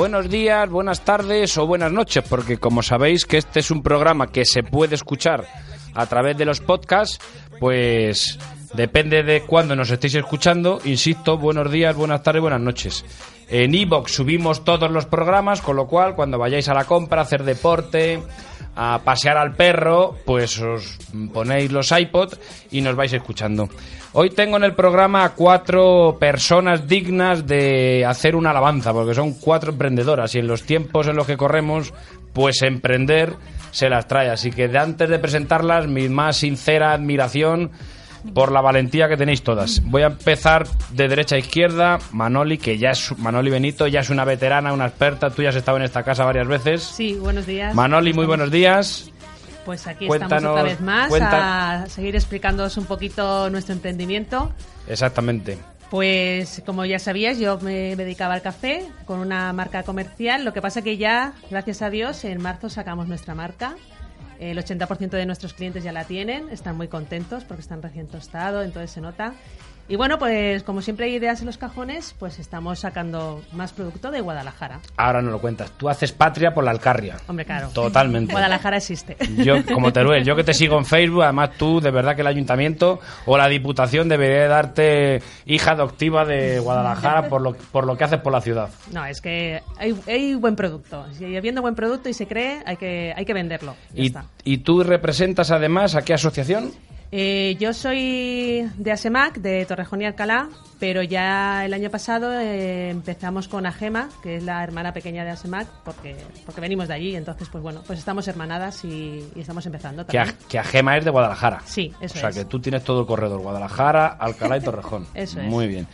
Buenos días, buenas tardes o buenas noches, porque como sabéis que este es un programa que se puede escuchar a través de los podcasts, pues depende de cuándo nos estéis escuchando, insisto, buenos días, buenas tardes, buenas noches. En Evox subimos todos los programas, con lo cual cuando vayáis a la compra, a hacer deporte, a pasear al perro, pues os ponéis los iPod y nos vais escuchando. Hoy tengo en el programa a cuatro personas dignas de hacer una alabanza, porque son cuatro emprendedoras y en los tiempos en los que corremos, pues emprender se las trae. Así que antes de presentarlas, mi más sincera admiración por la valentía que tenéis todas. Voy a empezar de derecha a izquierda. Manoli, que ya es Manoli Benito, ya es una veterana, una experta. Tú ya has estado en esta casa varias veces. Sí, buenos días. Manoli, muy buenos días. Pues aquí Cuéntanos- estamos otra vez más cuenta- a seguir explicándoos un poquito nuestro emprendimiento. Exactamente. Pues como ya sabías, yo me dedicaba al café con una marca comercial. Lo que pasa que ya, gracias a Dios, en marzo sacamos nuestra marca. El 80% de nuestros clientes ya la tienen, están muy contentos porque están recién tostados, entonces se nota. Y bueno, pues como siempre hay ideas en los cajones, pues estamos sacando más producto de Guadalajara. Ahora no lo cuentas. Tú haces patria por la Alcarria. Hombre, claro. Totalmente. Guadalajara existe. Yo, como Teruel, yo que te sigo en Facebook, además tú, de verdad que el ayuntamiento o la diputación debería darte hija adoptiva de Guadalajara por lo, por lo que haces por la ciudad. No, es que hay, hay buen producto. Si habiendo buen producto y se cree, hay que, hay que venderlo. Ya Y, está. y tú representas además a qué asociación? Eh, yo soy de ASEMAC, de Torrejón y Alcalá, pero ya el año pasado eh, empezamos con AGEMA, que es la hermana pequeña de ASEMAC, porque, porque venimos de allí. Entonces, pues bueno, pues estamos hermanadas y, y estamos empezando Que, a- también. que Agema es de Guadalajara. Sí, eso O sea es. que tú tienes todo el corredor, Guadalajara, Alcalá y Torrejón. Eso es. Muy bien.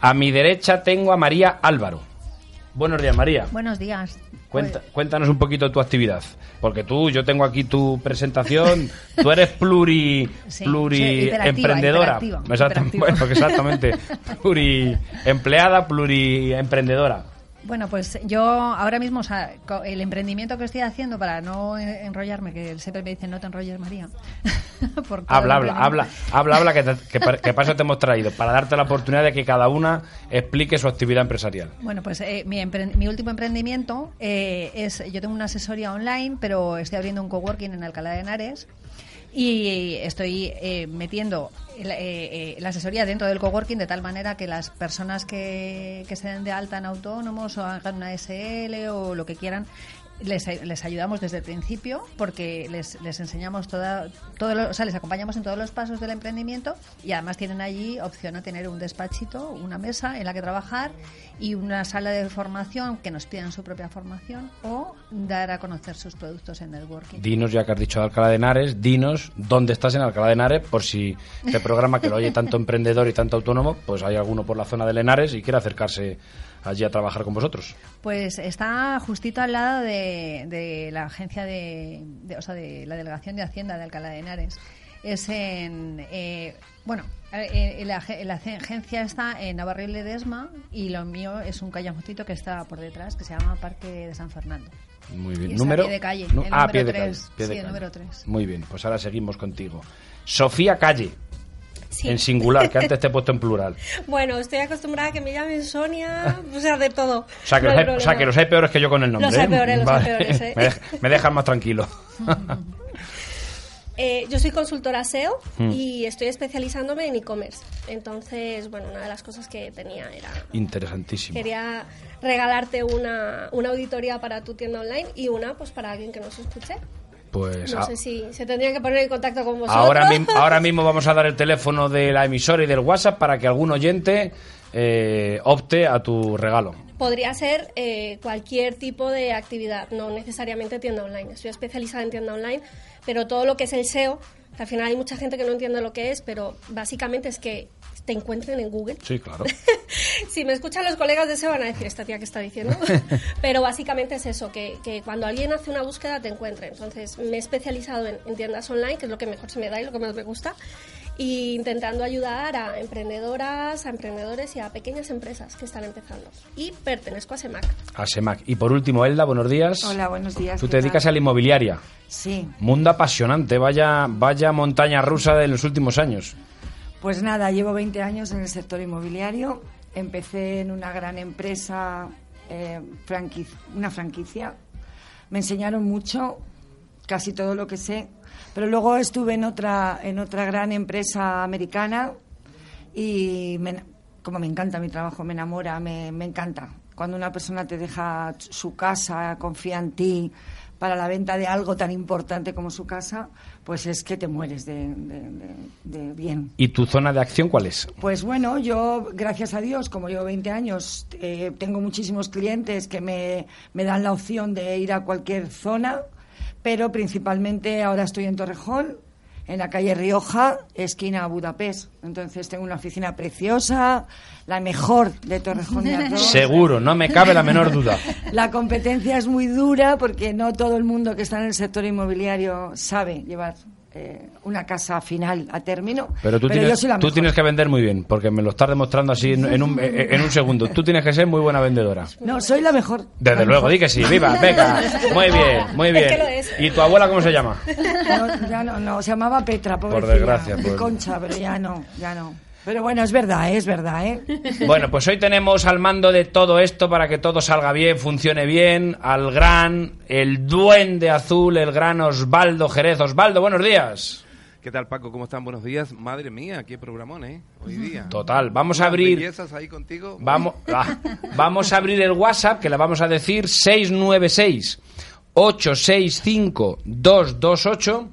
A mi derecha tengo a María Álvaro. Buenos días, María. Buenos días. Cuenta- cuéntanos un poquito tu actividad. Porque tú, yo tengo aquí tu presentación. Tú eres pluri, Sí, pluri emprendedora. hiperactiva, hiperactiva. exactamente. pluri empleada, pluri emprendedora. Bueno, pues yo ahora mismo, o sea, co- el emprendimiento que estoy haciendo para no eh, enrollarme, que siempre me dicen no te enrolles, María. Habla, habla, habla, habla, habla, que, te- que, pa- que para eso te hemos traído, para darte la oportunidad de que cada una explique su actividad empresarial. Bueno, pues eh, mi, mi último emprendimiento eh, es, yo tengo una asesoría online, pero estoy abriendo un coworking en Alcalá de Henares y estoy eh, metiendo la, eh, eh, la asesoría dentro del coworking de tal manera que las personas que, que se den de alta en autónomos o hagan una SL o lo que quieran les, les ayudamos desde el principio porque les, les enseñamos toda, todo lo- o sea, les acompañamos en todos los pasos del emprendimiento y además tienen allí opción a tener un despachito, una mesa en la que trabajar y una sala de formación que nos pidan su propia formación o dar a conocer sus productos en networking. Dinos, ya que has dicho Alcalá de Henares, dinos dónde estás en Alcalá de Henares, por si este programa que lo oye tanto emprendedor y tanto autónomo, pues hay alguno por la zona de Henares y quiere acercarse allí a trabajar con vosotros. Pues está justito al lado de, de la agencia de, de- o sea, de la delegación de Hacienda de Alcalá de Henares. Es en, eh, bueno, eh, la, ag- la agencia está en Navarro y Ledesma y lo mío es un callamotito que está por detrás que se llama Parque de San Fernando. Muy bien. Número a pie de calle, Nu- el ah, número pie de calle, pie de Sí, el calle. número tres. Muy bien, pues ahora seguimos contigo. Sofía Calle, Sí. en singular, que antes te he puesto en plural. Bueno, estoy acostumbrada a que me llamen Sonia, o sea, de todo. O sea, que, No los, hay hay, o sea, problema. que los hay peores que yo con el nombre. Los hay ¿eh? peores, los hay peores, ¿eh? me dejan más tranquilo. Eh, yo soy consultora SEO Mm. y estoy especializándome en e-commerce. Entonces, bueno, una de las cosas que tenía era... Interesantísimo. Quería regalarte una, una auditoría para tu tienda online y una pues para alguien que nos escuche. Pues No sé si se tendrían que poner en contacto con vosotros. ahora, mismo, ahora mismo vamos a dar el teléfono de la emisora y del WhatsApp para que algún oyente eh, opte a tu regalo. Podría ser eh, cualquier tipo de actividad, no necesariamente tienda online. Estoy especializada en tienda online, pero todo lo que es el SEO, que al final hay mucha gente que no entiende lo que es, pero básicamente es que te encuentren en Google. Sí, claro. si me escuchan los colegas de SEO van a decir, esta tía que está diciendo. Pero básicamente es eso, que, que cuando alguien hace una búsqueda te encuentre. Entonces me he especializado en, en tiendas online, que es lo que mejor se me da y lo que más me gusta, y intentando ayudar a emprendedoras, a emprendedores y a pequeñas empresas que están empezando. Y pertenezco a SEMAC. A Semac. Y por último, Elda, buenos días. Hola, buenos días. Tú ¿qué te dedicas a la inmobiliaria. Sí, Mundo apasionante, vaya, vaya montaña rusa de los últimos años. Pues nada, llevo 20 años en el sector inmobiliario. Empecé en una gran empresa, eh, una franquicia. Me enseñaron mucho, casi todo lo que sé. Pero luego estuve en otra, en otra gran empresa americana y me- como me encanta mi trabajo, me enamora, me encanta. Cuando una persona te deja su casa, confía en ti para la venta de algo tan importante como su casa, pues es que te mueres de, de- de- de bien. ¿Y tu zona de acción cuál es? Pues bueno, yo, gracias a Dios, como llevo 20 años, eh, tengo muchísimos clientes que me, me dan la opción de ir a cualquier zona, pero principalmente ahora estoy en Torrejón, en la calle Rioja, esquina Budapest. Entonces tengo una oficina preciosa, la mejor de Torrejón de Ardoz. Seguro, no me cabe la menor duda. La competencia es muy dura porque no todo el mundo que está en el sector inmobiliario sabe llevar eh, una casa final a término. Pero tú, yo tienes, soy la tú mejor. tienes que vender muy bien, porque me lo estás demostrando así en, en un, en un segundo. Tú tienes que ser muy buena vendedora. No, soy la mejor. Desde La luego, mejor. di que sí, viva, venga. Muy bien, muy Es bien. que lo es. ¿Y tu abuela cómo se llama? No, ya no, no, se llamaba Petra, Por pobrecilla. desgracia, Y pues. Concha, pero ya no, ya no. Pero bueno, es verdad, ¿eh? es verdad, ¿eh? Bueno, pues hoy tenemos al mando de todo esto para que todo salga bien, funcione bien, al gran, el duende azul, el gran Osvaldo Jerez. Osvaldo, buenos días. ¿Qué tal, Paco? ¿Cómo están? Buenos días. Madre mía, qué programón, ¿eh? Hoy día. Total, vamos a abrir... bellezas ahí contigo. Vamos, ah, vamos a abrir el WhatsApp, que le vamos a decir 696 865 228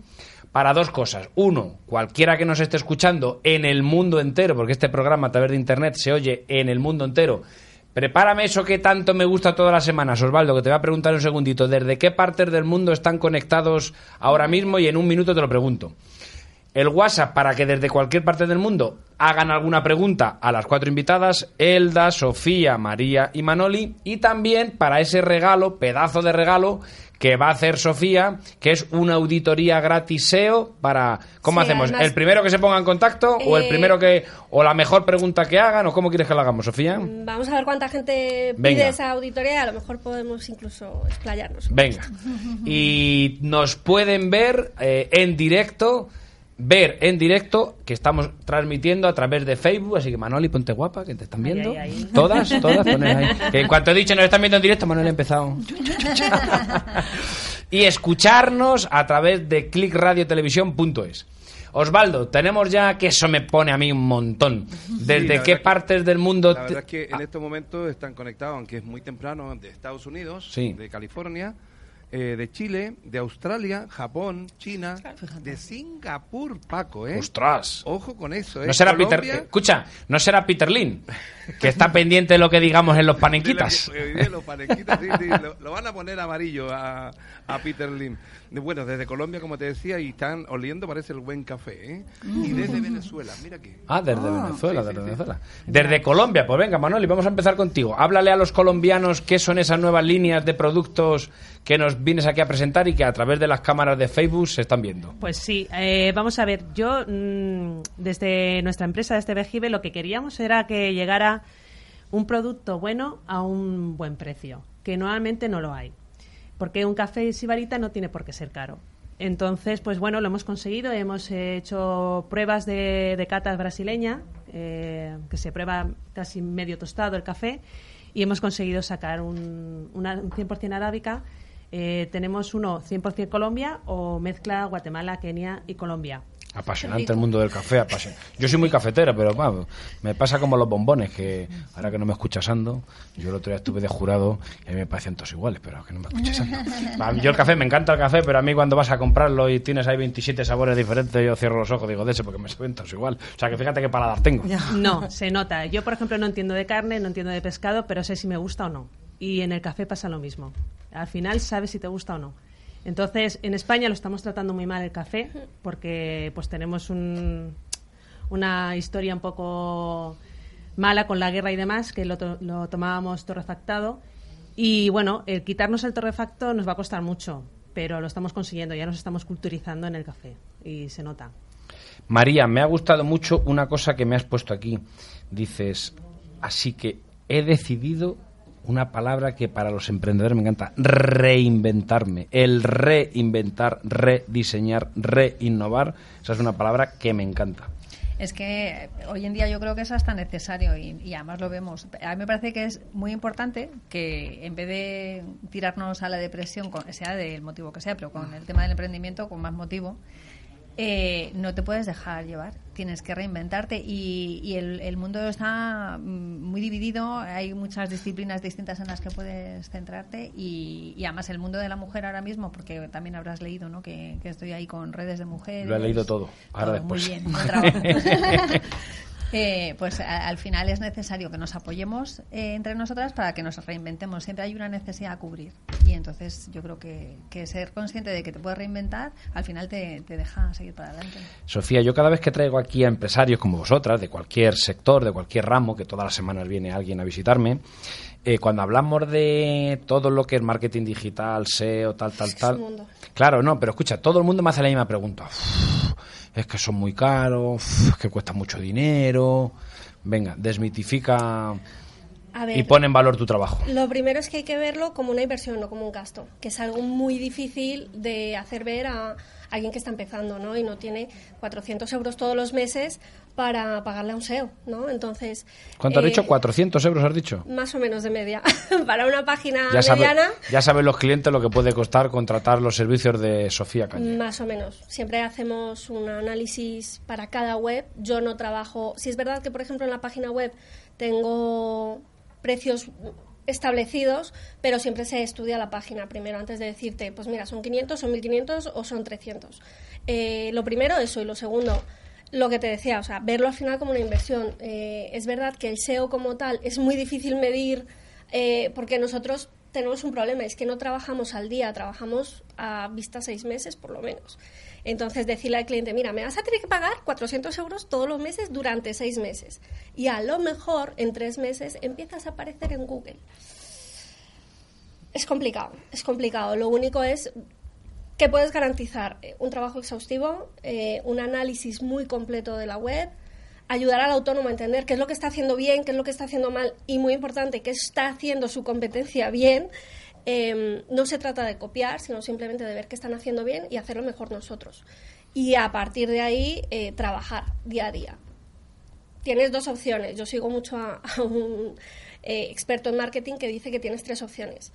para dos cosas. Uno, cualquiera que nos esté escuchando en el mundo entero, porque este programa a través de internet se oye en el mundo entero. Prepárame eso que tanto me gusta todas las semanas, Osvaldo, que te voy a preguntar un segundito. ¿Desde qué partes del mundo están conectados ahora mismo? Y en un minuto te lo pregunto el WhatsApp para que desde cualquier parte del mundo hagan alguna pregunta a las cuatro invitadas, Elda, Sofía, María y Manoli, y también para ese regalo, pedazo de regalo, que va a hacer Sofía, que es una auditoría gratis SEO para... ¿Cómo Sí, hacemos? además- ¿El primero que se ponga en contacto o el Eh, primero que... o la mejor pregunta que hagan o cómo quieres que lo hagamos, Sofía? Vamos a ver cuánta gente Venga. pide esa auditoría a lo mejor podemos incluso explayarnos. Venga. Y nos pueden ver eh, en directo, ver en directo, que estamos transmitiendo a través de Facebook, así que Manoli, ponte guapa, que te están viendo. ahí, ahí. Todas, todas, poned ahí. Que en cuanto he dicho nos están viendo en directo, Manuel ha empezado. y escucharnos a través de clicradiotelevisión.es. Osvaldo, tenemos ya que eso me pone a mí un montón. ¿Desde qué que- partes del mundo? La te- verdad es que en Ah, estos momentos están conectados, aunque es muy temprano, de Estados Unidos, Sí. de California, eh, de Chile, de Australia, Japón, China, de Singapur, Paco, ¿eh? ¡Ostras! Ojo con eso, ¿eh? No será Peter. Colombia, Escucha, no será Peter Lin, que está pendiente de lo que digamos en los de panenquitas. eh, de los panenquitas, sí, sí, lo, lo van a poner amarillo a, a Peter Lim. Bueno, desde Colombia, como te decía, y están oliendo, parece el buen café, ¿eh? Y desde Venezuela, mira aquí. Ah, desde Venezuela, sí, desde sí, Venezuela. Desde Colombia, pues venga, Manoli, vamos a empezar contigo. Háblale a los colombianos qué son esas nuevas líneas de productos que nos vienes aquí a presentar y que a través de las cámaras de Facebook se están viendo. Pues sí, eh, vamos a ver, yo mm, desde nuestra empresa, desde Vejive, lo que queríamos era que llegara un producto bueno a un buen precio, que normalmente no lo hay, porque un café sibarita no tiene por qué ser caro. Entonces, pues bueno, lo hemos conseguido, hemos hecho pruebas de, de catas brasileña, eh, que se prueba casi medio tostado el café, y hemos conseguido sacar un, una, un 100% arábica eh, tenemos uno 100% Colombia o mezcla Guatemala, Kenia y Colombia. Apasionante el mundo del café, apasion- Yo soy muy cafetera, pero me pasa como los bombones, que ahora que no me escuchas Ando, yo el otro día estuve de jurado y a mí me parecían todos iguales, pero que no me escuchas Ando. Va, Yo el café, me encanta el café, pero a mí cuando vas a comprarlo y tienes ahí 27 sabores diferentes, yo cierro los ojos y digo, de ese porque me saben todos igual. O sea, que fíjate qué paladar tengo. No, se nota. Yo, por ejemplo, no entiendo de carne, no entiendo de pescado, pero sé si me gusta o no. Y en el café pasa lo mismo. Al final sabes si te gusta o no. Entonces, en España lo estamos tratando muy mal el café, porque pues tenemos un- una historia un poco mala con la guerra y demás, que lo, lo tomábamos torrefactado. Y bueno, el quitarnos el torrefacto nos va a costar mucho, pero lo estamos consiguiendo, ya nos estamos culturizando en el café y se nota. María, me ha gustado mucho una cosa que me has puesto aquí. Dices, así que he decidido una palabra que para los emprendedores me encanta, reinventarme. El reinventar, rediseñar, reinnovar, esa es una palabra que me encanta. Es que hoy en día yo creo que es hasta necesario y, además lo vemos. A mí me parece que es muy importante que en vez de tirarnos a la depresión, sea del motivo que sea, pero con el tema del emprendimiento, con más motivo, eh, no te puedes dejar llevar. Tienes que reinventarte y, y el, el mundo está mm, muy dividido. Hay muchas disciplinas distintas en las que puedes centrarte y, y además el mundo de la mujer ahora mismo, porque también habrás leído ¿no? que, que estoy ahí con redes de mujeres. Lo he leído todo, ahora Todo, después. Muy bien. Eh, pues a- al final es necesario que nos apoyemos eh, entre nosotras para que nos reinventemos. Siempre hay una necesidad a cubrir. Y entonces yo creo que, que ser consciente de que te puedes reinventar al final te, te deja seguir para adelante. Sofía, yo cada vez que traigo aquí a empresarios como vosotras, de cualquier sector, de cualquier ramo, que todas las semanas viene alguien a visitarme, eh, cuando hablamos de todo lo que es marketing digital, SEO, tal, tal, Es tal. un mundo. Claro, no, pero escucha, todo el mundo me hace la misma pregunta. Uf, es que son muy caros, es que cuesta mucho dinero. Venga, desmitifica ver, y pone en valor tu trabajo. Lo primero es que hay que verlo como una inversión, no como un gasto, que es algo muy difícil de hacer ver a alguien que está empezando, ¿no? Y no tiene 400 euros todos los meses para pagarle a un SEO, ¿no? Entonces... ¿Cuánto has eh, dicho? ¿400 euros has dicho? Más o menos de media. para una página Ya, sabe- mediana, ya saben los clientes lo que puede costar contratar los servicios de Sofía Caña. más o menos. Siempre hacemos un análisis para cada web. Yo no trabajo... Si es verdad que, por ejemplo, en la página web tengo precios establecidos, pero siempre se estudia la página primero antes de decirte, pues mira, son 500, son 1500 o son 300. Eh, lo primero eso y lo segundo, lo que te decía, o sea, verlo al final como una inversión. Eh, es verdad que el SEO como tal es muy difícil medir eh, porque nosotros tenemos un problema, es que no trabajamos al día, trabajamos a vista seis meses por lo menos. Entonces decirle al cliente, mira, me vas a tener que pagar 400 euros todos los meses durante seis meses. Y a lo mejor en tres meses empiezas a aparecer en Google. Es complicado, es complicado. Lo único es que puedes garantizar eh, un trabajo exhaustivo, eh, un análisis muy completo de la web, ayudar al autónomo a entender qué es lo que está haciendo bien, qué es lo que está haciendo mal y muy importante, qué está haciendo su competencia bien. Eh, no se trata de copiar, sino simplemente de ver qué están haciendo bien y hacerlo mejor nosotros. Y a partir de ahí, eh, trabajar día a día. Tienes dos opciones. Yo sigo mucho a, un experto en marketing que dice que tienes tres opciones.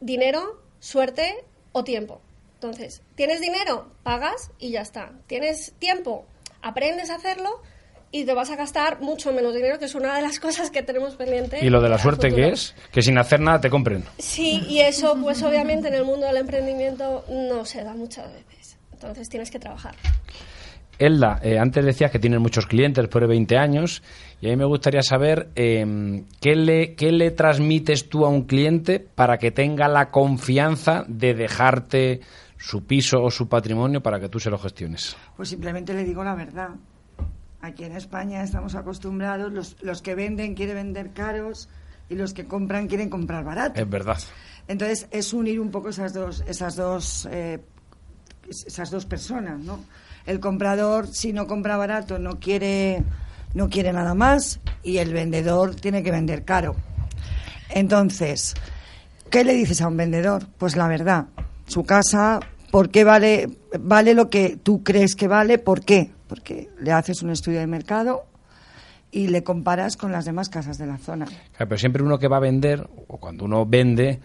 Dinero, suerte o tiempo. Entonces, ¿tienes dinero? Pagas y ya está. ¿Tienes tiempo? Aprendes a hacerlo y te vas a gastar mucho menos dinero, que es una de las cosas que tenemos pendiente. ¿Y lo de la suerte futuro. qué es? Que sin hacer nada te compren. Sí, y eso, pues obviamente en el mundo del emprendimiento no se da muchas veces. Entonces tienes que trabajar. Elda, eh, antes decías que tienes muchos clientes de 20 años y a mí me gustaría saber eh, ¿qué, le, qué le transmites tú a un cliente para que tenga la confianza de dejarte su piso o su patrimonio para que tú se lo gestiones. Pues simplemente le digo la verdad. Aquí en España estamos acostumbrados, los, los que venden quieren vender caros y los que compran quieren comprar barato. Es verdad. Entonces es unir un poco esas dos, esas dos, eh, esas dos personas, ¿no? El comprador, si no compra barato, no quiere, no quiere nada más y el vendedor tiene que vender caro. Entonces, ¿qué le dices a un vendedor? Pues la verdad, su casa, ¿por qué vale, vale lo que tú crees que vale? ¿Por qué? Porque le haces un estudio de mercado y le comparas con las demás casas de la zona. Claro, pero siempre uno que va a vender, o cuando uno vende,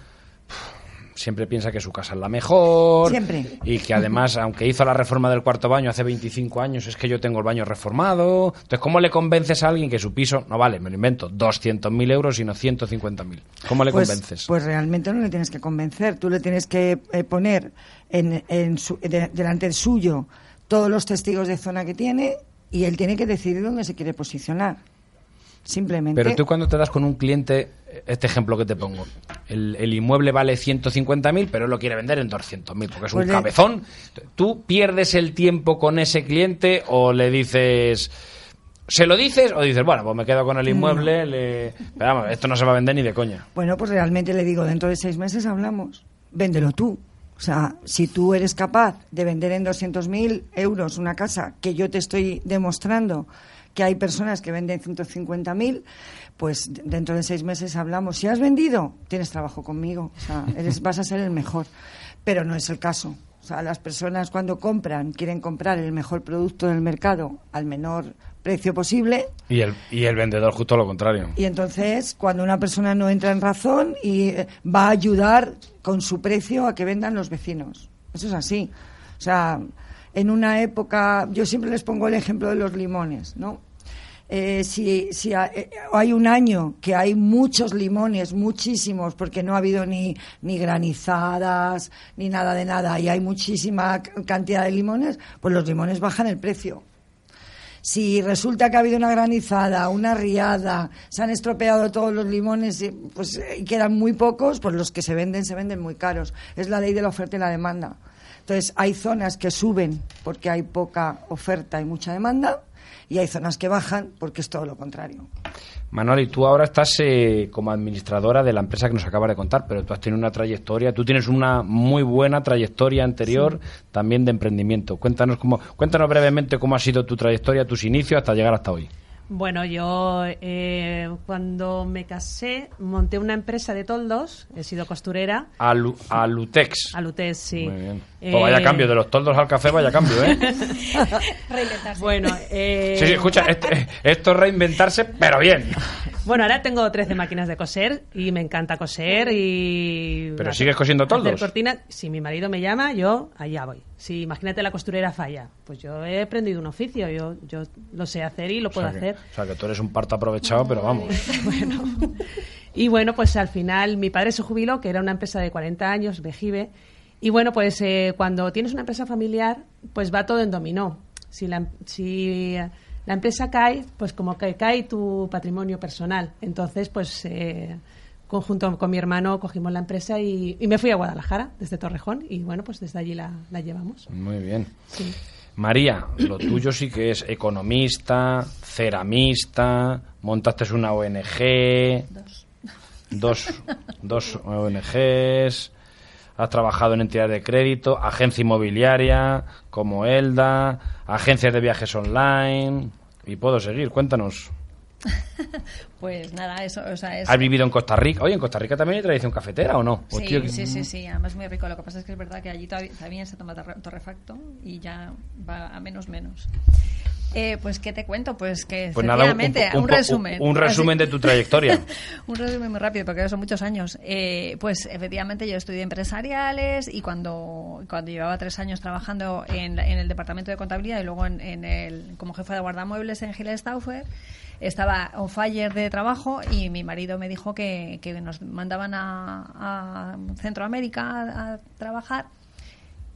siempre piensa que su casa es la mejor. Siempre. Y que además, aunque hizo la reforma del cuarto baño hace 25 años, es que yo tengo el baño reformado. Entonces, ¿cómo le convences a alguien que su piso, no vale, me lo invento, 200.000 euros, sino 150.000? ¿Cómo le pues, convences? Pues realmente no le tienes que convencer. Tú le tienes que eh, poner en, en su- de- delante del suyo todos los testigos de zona que tiene y él tiene que decidir dónde se quiere posicionar. Simplemente. Pero tú cuando te das con un cliente, este ejemplo que te pongo, el, el inmueble vale 150.000, pero él lo quiere vender en 200.000 porque es Pues un le- cabezón. ¿Tú pierdes el tiempo con ese cliente o le dices... ¿Se lo dices o dices, bueno, pues me quedo con el inmueble, le... pero vamos, esto no se va a vender ni de coña? Bueno, pues realmente le digo, dentro de seis meses hablamos. Véndelo tú. O sea, si tú eres capaz de vender en 200.000 euros una casa que yo te estoy demostrando que hay personas que venden 150.000, pues dentro de seis meses hablamos. Si has vendido, tienes trabajo conmigo. O sea, eres, vas a ser el mejor. Pero no es el caso. O sea, las personas cuando compran quieren comprar el mejor producto del mercado al menor precio posible Y el, y el vendedor justo lo contrario. y entonces, cuando una persona no entra en razón y eh, va a ayudar con su precio a que vendan los vecinos. Eso es así. O sea, en una época, yo siempre les pongo el ejemplo de los limones, ¿no? Eh, si si eh, hay un año que hay muchos limones, muchísimos, porque no ha habido ni, ni granizadas, ni nada de nada, y hay muchísima cantidad de limones, pues los limones bajan el precio. Si resulta que ha habido una granizada, una riada, se han estropeado todos los limones y, pues, y quedan muy pocos, pues los que se venden se venden muy caros. Es la ley de la oferta y la demanda. Entonces, hay zonas que suben porque hay poca oferta y mucha demanda y hay zonas que bajan porque es todo lo contrario. Manuel, y tú ahora estás eh, como administradora de la empresa que nos acabas de contar, pero tú has tenido una trayectoria, tú tienes una muy buena trayectoria anterior también de emprendimiento. Cuéntanos cómo, cuéntanos brevemente cómo ha sido tu trayectoria, tus inicios hasta llegar hasta hoy. Bueno, yo eh, cuando me casé monté una empresa de toldos, he sido costurera, Alu- Alutex. Alutes, sí. Muy bien. Eh, Pues vaya cambio, de los toldos al café, vaya cambio, ¿eh? Reinventarse. Bueno, eh, Sí, sí, escucha, esto, esto es reinventarse, pero bien. Bueno, ahora tengo 13 máquinas de coser y me encanta coser y... ¿Pero hacer- sigues cosiendo toldos? cortinas. Si mi marido me llama, yo allá voy. Si imagínate la costurera falla, pues yo he aprendido un oficio, yo, yo lo sé hacer y lo puedo o, sea que, hacer. o sea, que tú eres un parto aprovechado, pero vamos. bueno. Y bueno, pues al final mi padre se jubiló, que era una empresa de 40 años, Vejive. Y bueno, pues eh, cuando tienes una empresa familiar, pues va todo en dominó. Si la, si la empresa cae, pues como que cae tu patrimonio personal. Entonces, pues eh, conjunto con mi hermano cogimos la empresa y, y me fui a Guadalajara, desde Torrejón, y bueno, pues desde allí la, la llevamos. Muy bien. Sí. María, lo tuyo sí que es economista, ceramista, montaste una ONG, Dos. dos, dos ONGs, has trabajado en entidades de crédito, agencia inmobiliaria como Elda, agencias de viajes online y puedo seguir, cuéntanos. Pues nada, eso, o sea. ¿Has vivido en Costa Rica? Oye, ¿en Costa Rica también hay tradición cafetera o no? Sí, Hostia, sí, sí, sí, además muy rico. Lo que pasa es que es verdad que allí todavía, también se toma torre- torrefacto y ya va a menos menos. Eh, pues, ¿qué te cuento? Pues que, Pues nada, un, efectivamente, un- un, un- resumen. un resumen de tu trayectoria. un resumen muy rápido, porque son muchos años. Eh, pues efectivamente yo estudié empresariales y cuando, cuando llevaba tres años trabajando en, el departamento de contabilidad y luego en, en el, como jefa de guardamuebles en Giles Stauffer, estaba on fire de trabajo y mi marido me dijo que, que nos mandaban a, a Centroamérica a, a trabajar.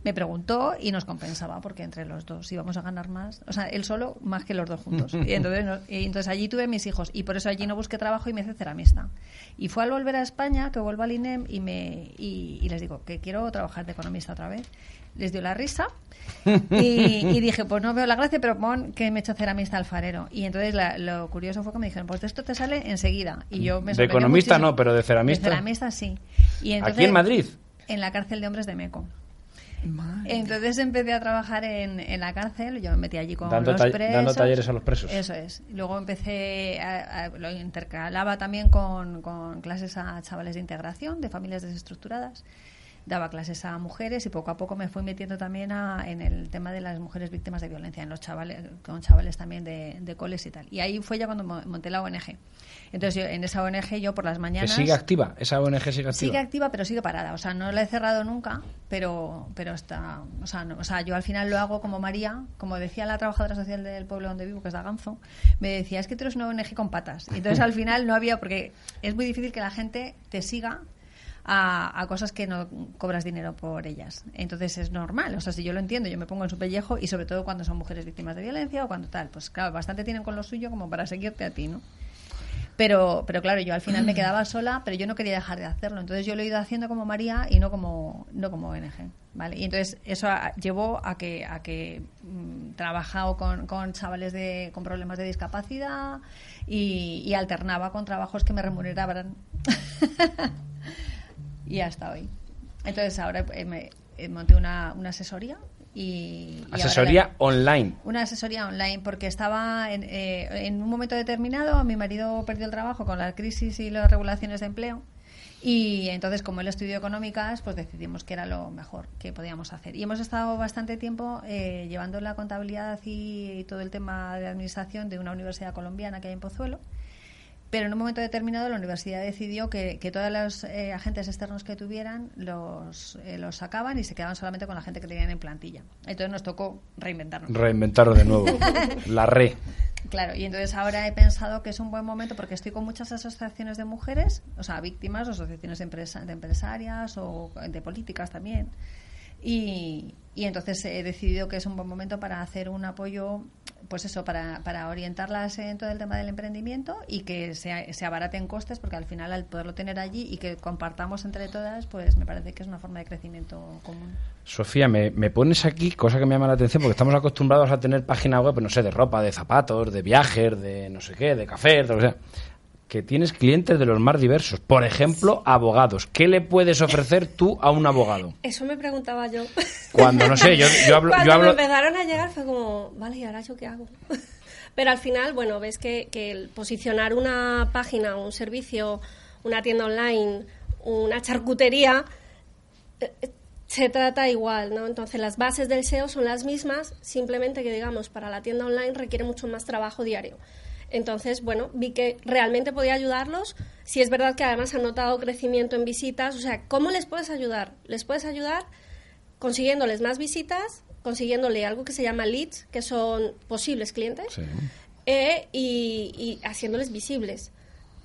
Me preguntó y nos compensaba porque entre los dos íbamos a ganar más, o sea, él solo más que los dos juntos. Y entonces, no- y entonces allí tuve mis hijos y por eso allí no busqué trabajo y me hice ceramista. Y fue al volver a España que vuelvo al INEM y, me, y, y les digo que quiero trabajar de economista otra vez. Les dio la risa y, y dije, pues no veo la gracia, pero pon que me he hecho ceramista alfarero. Y entonces la- lo curioso fue que me dijeron, pues esto te sale enseguida. Y yo me De economista muchísimo. no, pero de ceramista. De ceramista sí. Y entonces, ¿Aquí en Madrid? En la cárcel de hombres de Meco. Entonces empecé a trabajar en, en la cárcel, yo me metí allí con Dando los ta- presos. dando talleres a los presos. Eso es. Luego empecé, a, a- lo intercalaba también con, con clases a chavales de integración, de familias desestructuradas. daba clases a mujeres y poco a poco me fui metiendo también a- en el tema de las mujeres víctimas de violencia, en los chavales, con chavales también de, de coles y tal. Y ahí fue ya cuando mo- monté la ONG. Entonces, yo, en esa ONG yo por las Que mañanas... sigue activa, esa ONG sigue activa. Sigue activa, pero sigue parada. O sea, no la he cerrado nunca, pero, pero está. O sea, no- o sea, yo al final lo hago como María, como decía la trabajadora social del pueblo donde vivo, que es Daganzo, me decía, es que tú eres una ONG con patas. Y entonces al final no había, porque es muy difícil que la gente te siga. A, a cosas que no cobras dinero por ellas. Entonces es normal, o sea, si yo lo entiendo, yo me pongo en su pellejo y sobre todo cuando son mujeres víctimas de violencia o cuando tal, pues claro, bastante tienen con lo suyo como para seguirte a ti, ¿no? Pero, pero claro, yo al final me quedaba sola, pero yo no quería dejar de hacerlo. Entonces yo lo he ido haciendo como María y no como, no como ONG. ¿vale? Y entonces eso a- llevó a que, a que mm, trabajado con, con chavales de, con problemas de discapacidad y, y alternaba con trabajos que me remuneraban. y hasta hoy. Entonces ahora eh, me, eh, monté una, una asesoría y... Asesoría online. una asesoría online porque estaba en, eh, en un momento determinado, mi marido perdió el trabajo con la crisis y las regulaciones de empleo y entonces como él estudió económicas pues decidimos que era lo mejor que podíamos hacer y hemos estado bastante tiempo eh, llevando la contabilidad y, y todo el tema de administración de una universidad colombiana que hay en Pozuelo pero en un momento determinado la universidad decidió que, que todos los eh, agentes externos que tuvieran los, eh, los sacaban y se quedaban solamente con la gente que tenían en plantilla. Entonces nos tocó reinventarnos. Reinventarlo de nuevo. La re. Claro, y entonces ahora he pensado que es un buen momento porque estoy con muchas asociaciones de mujeres, o sea, víctimas, o asociaciones de, empresa- de empresarias o de políticas también. Y, y entonces he decidido que es un buen momento para hacer un apoyo, pues eso, para, para orientarlas en todo el tema del emprendimiento y que se, se abaraten costes, porque al final al poderlo tener allí y que compartamos entre todas, pues me parece que es una forma de crecimiento común. Sofía, me, me pones aquí, cosa que me llama la atención, porque estamos acostumbrados a tener página web, no sé, de ropa, de zapatos, de viajes, de no sé qué, de café, de lo que sea. Que tienes clientes de los más diversos. Por ejemplo, abogados. ¿Qué le puedes ofrecer tú a un abogado? Eso me preguntaba yo. Cuando, no sé, yo, yo hablo... Cuando Yo hablo me empezaron a llegar fue como, vale, ¿y ahora yo qué hago? Pero al final, bueno, ves que, que el posicionar una página, un servicio, una tienda online, una charcutería, eh, eh, se trata igual, ¿no? Entonces las bases del SEO son las mismas, simplemente que digamos para la tienda online requiere mucho más trabajo diario. Entonces, bueno, vi que realmente podía ayudarlos. Si es verdad que además han notado crecimiento en visitas, o sea, ¿cómo les puedes ayudar? Les puedes ayudar consiguiéndoles más visitas, consiguiéndole algo que se llama leads, que son posibles clientes, Sí. eh, y, y haciéndoles visibles.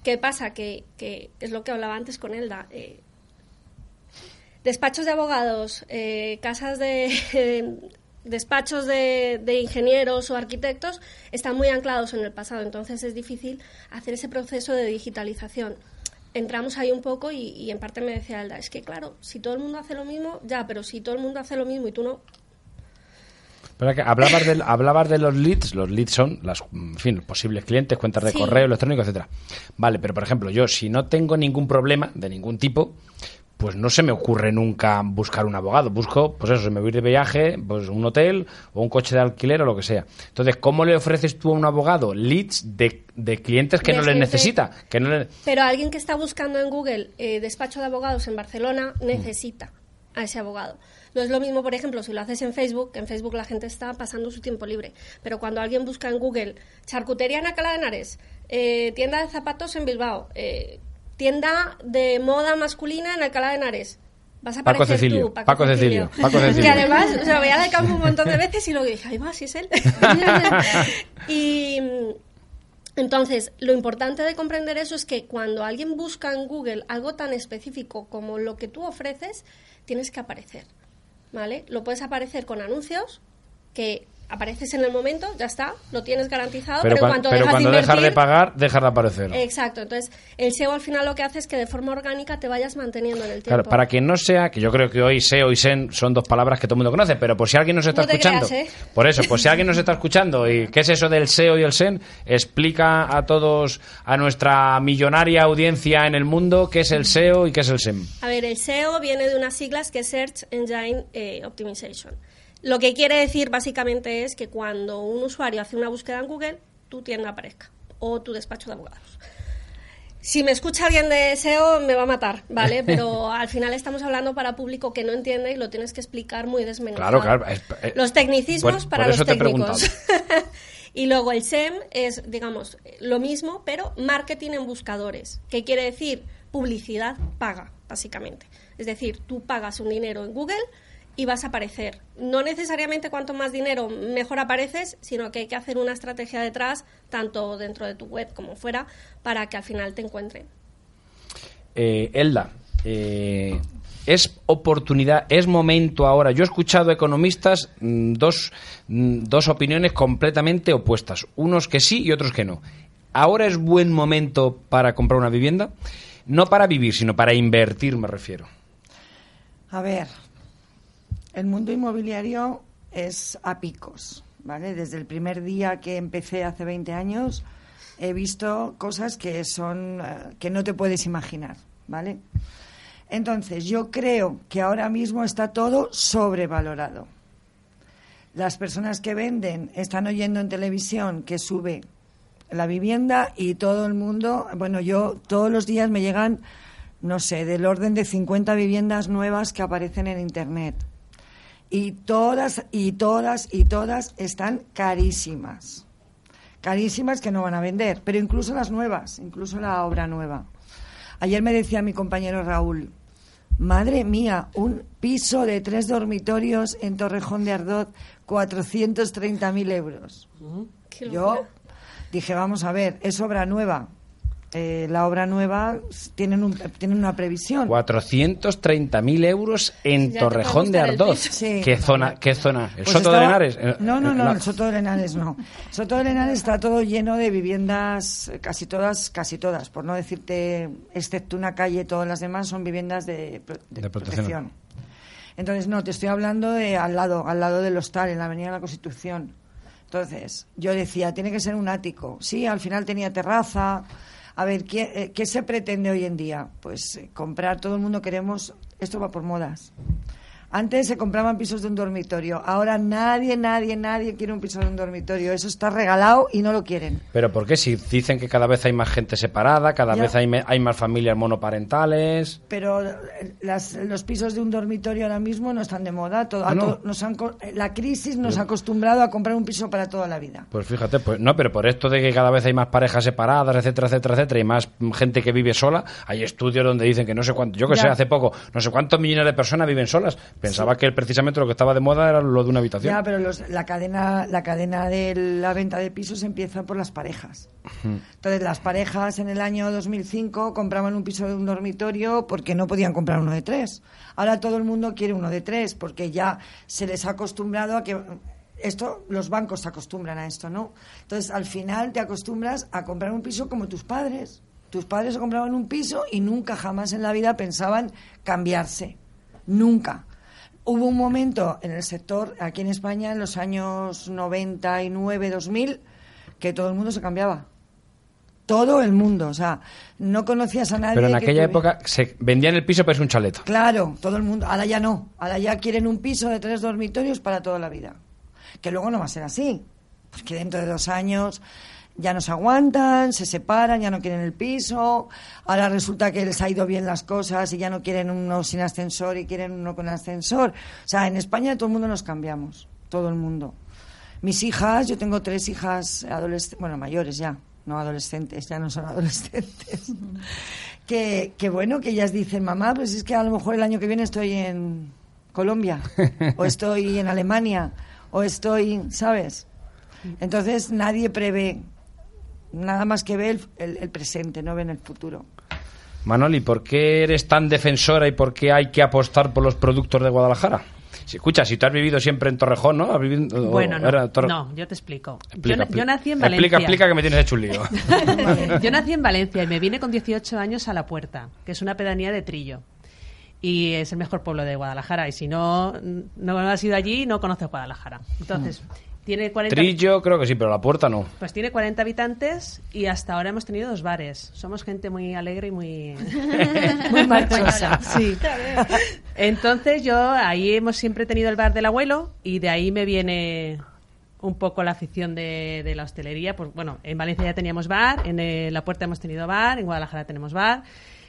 ¿Qué pasa? Que, que es lo que hablaba antes con Elda. eh, despachos de abogados, eh, casas de despachos de, de ingenieros o arquitectos están muy anclados en el pasado, entonces es difícil hacer ese proceso de digitalización. Entramos ahí un poco y, y en parte me decía Elda, es que claro, si todo el mundo hace lo mismo, ya, pero si todo el mundo hace lo mismo y tú no, Pero que hablabas, de, hablabas de los leads, los leads son las, en fin, los posibles clientes, cuentas de Sí. correo electrónico, etcétera. Vale, pero por ejemplo, yo si no tengo ningún problema de ningún tipo, pues no se me ocurre nunca buscar un abogado. Busco, pues eso, si me voy de viaje, pues un hotel o un coche de alquiler o lo que sea. Entonces, ¿cómo le ofreces tú a un abogado leads de, de clientes que De no les gente- necesita? Que no le- Pero alguien que está buscando en Google eh, despacho de abogados en Barcelona necesita a ese abogado. No es lo mismo, por ejemplo, si lo haces en Facebook, que en Facebook la gente está pasando su tiempo libre. Pero cuando alguien busca en Google charcutería en Alcalá de Henares, eh, tienda de zapatos en Bilbao, eh, tienda de moda masculina en Alcalá de Henares. Vas a Paco Cecilio, tú, Paco Cecilio, Paco Cecilio. Que además, o sea, veía de campo un montón de veces y luego dije, ay, va, si es él. y entonces, lo importante de comprender eso es que cuando alguien busca en Google algo tan específico como lo que tú ofreces, tienes que aparecer. ¿Vale? Lo puedes aparecer con anuncios que apareces en el momento, ya está, lo tienes garantizado, Pero, pero, cuan- en cuanto pero dejas cuando de dejas de pagar, dejas de aparecer. Exacto, entonces el SEO al final lo que hace es que de forma orgánica te vayas manteniendo en el tiempo. Claro, para quien no sea, que yo creo que hoy SEO y SEN son dos palabras que todo el mundo conoce, pero por si alguien nos está No escuchando, creas, ¿eh? por eso, pues si alguien nos está escuchando y qué es eso del SEO y el SEN, explica a todos, a nuestra millonaria audiencia en el mundo, qué es el SEO y qué es el SEN. A ver, el SEO viene de unas siglas que es Search Engine eh, Optimization. Lo que quiere decir básicamente es que cuando un usuario hace una búsqueda en Google, tu tienda aparezca o tu despacho de abogados. Si me escucha alguien de SEO me va a matar, ¿vale? Pero al final estamos hablando para público que no entiende y lo tienes que explicar muy desmenuzado. Claro, claro. es- eh, Los tecnicismos para los técnicos. y luego el SEM es, digamos, lo mismo, pero marketing en buscadores. ¿Qué quiere decir? Publicidad paga, básicamente. Es decir, tú pagas un dinero en Google y vas a aparecer. No necesariamente cuanto más dinero mejor apareces, sino que hay que hacer una estrategia detrás, tanto dentro de tu web como fuera, para que al final te encuentren. Eh, Elda, eh, es oportunidad, es momento ahora. Yo he escuchado economistas mm, dos, mm, dos opiniones completamente opuestas, unos que sí y otros que no. Ahora es buen momento para comprar una vivienda, no para vivir, sino para invertir, me refiero. A ver, el mundo inmobiliario es a picos, ¿vale? Desde el primer día que empecé hace 20 años he visto cosas que son eh, que no te puedes imaginar, ¿vale? Entonces, yo creo que ahora mismo está todo sobrevalorado. Las personas que venden están oyendo en televisión que sube la vivienda y todo el mundo, bueno, yo todos los días me llegan, no sé, del orden de 50 viviendas nuevas que aparecen en Internet. Y todas, y todas, y todas están carísimas. Carísimas que no van a vender, pero incluso las nuevas, incluso la obra nueva. Ayer me decía mi compañero Raúl, madre mía, un piso de tres dormitorios en Torrejón de Ardot, 430.000 euros. Qué Yo dije, vamos a ver, es obra nueva. Eh, la obra nueva tienen, un, tienen una previsión. 430.000 euros en Ya Torrejón de Ardoz. Sí. ¿Qué zona? ¿Qué zona? ¿El Pues Soto de estaba- Lenares? Eh, No, no, no, la- el Soto de Lenares no. Soto de Lenares está todo lleno de viviendas, casi todas, casi todas, por no decirte, excepto una calle, todas las demás son viviendas de, de De protección. protección. Entonces, no, te estoy hablando de al lado, al lado del hostal, en la Avenida de la Constitución. Entonces, yo decía, tiene que ser un ático. Sí, al final tenía terraza. A ver, ¿qué, eh, qué se pretende hoy en día? Pues eh, comprar, todo el mundo queremos, esto va por modas. Antes se compraban pisos de un dormitorio, ahora nadie, nadie, nadie quiere un piso de un dormitorio. Eso está regalado y no lo quieren. Pero ¿por qué? Si dicen que cada vez hay más gente separada, cada Ya. vez hay, más familias monoparentales. Pero eh, las- los pisos de un dormitorio ahora mismo no están de moda. Todo, Ah, ¿no? nos han eh, la crisis nos ha acostumbrado a comprar un piso para toda la vida. Pues fíjate, pues no, pero por esto de que cada vez hay más parejas separadas, etcétera, etcétera, etcétera, y más gente que vive sola, hay estudios donde dicen que no sé cuánto, yo que Ya. sé, hace poco, no sé cuántos millones de personas viven solas. Pensaba que precisamente lo que estaba de moda era lo de una habitación. Ya, pero los- la cadena, la cadena de la venta de pisos empieza por las parejas. Entonces, las parejas en el año 2005 compraban un piso de un dormitorio porque no podían comprar uno de tres. Ahora todo el mundo quiere uno de tres porque ya se les ha acostumbrado a que esto los bancos se acostumbran a esto, ¿no? Entonces, al final te acostumbras a comprar un piso como tus padres. Tus padres compraban un piso y nunca jamás en la vida pensaban cambiarse. Nunca. Hubo un momento en el sector, aquí en España, en los años 99, 2000, que todo el mundo se cambiaba. Todo el mundo. O sea, no conocías a nadie. pero en que aquella época se vendían el piso, pero es un chalet. Claro, todo el mundo. Ahora ya no. Ahora ya quieren un piso de tres dormitorios para toda la vida. Que luego no va a ser así. Porque dentro de dos años ya no se aguantan, se separan, ya no quieren el piso. Ahora resulta que les ha ido bien las cosas y ya no quieren uno sin ascensor y quieren uno con ascensor. O sea, en España todo el mundo nos cambiamos. Todo el mundo. Mis hijas, yo tengo tres hijas adolescentes, bueno, mayores ya, no adolescentes, ya no son adolescentes. que, que bueno, que ellas dicen, mamá, pues es que a lo mejor el año que viene estoy en Colombia, o estoy en Alemania, o estoy, ¿sabes? Entonces nadie prevé, nada más que ve el, el- el presente, no ven el futuro. Manoli, ¿por qué eres tan defensora y por qué hay que apostar por los productos de Guadalajara? Si, escucha, si tú has vivido siempre en Torrejón, ¿no? Has vivido- o- Bueno, no, era Torre- no, yo te explico. Explica, yo, na- yo explica. nací en Explica, Valencia. explica que me tienes hecho un lío. yo nací en Valencia y me vine con 18 años a La Puerta, que es una pedanía de Trillo. Y es el mejor pueblo de Guadalajara. Y si no, no has ido allí, no conoces Guadalajara. Entonces, tiene 40... Trillo, creo que sí, pero la puerta no. Pues tiene 40 habitantes y hasta ahora hemos tenido dos bares. Somos gente muy alegre y muy, muy marchosa. Sí. Entonces yo ahí hemos siempre tenido el bar del abuelo y de ahí me viene un poco la afición de, de la hostelería. Pues bueno, en Valencia ya teníamos bar, en eh, La Puerta hemos tenido bar, en Guadalajara tenemos bar.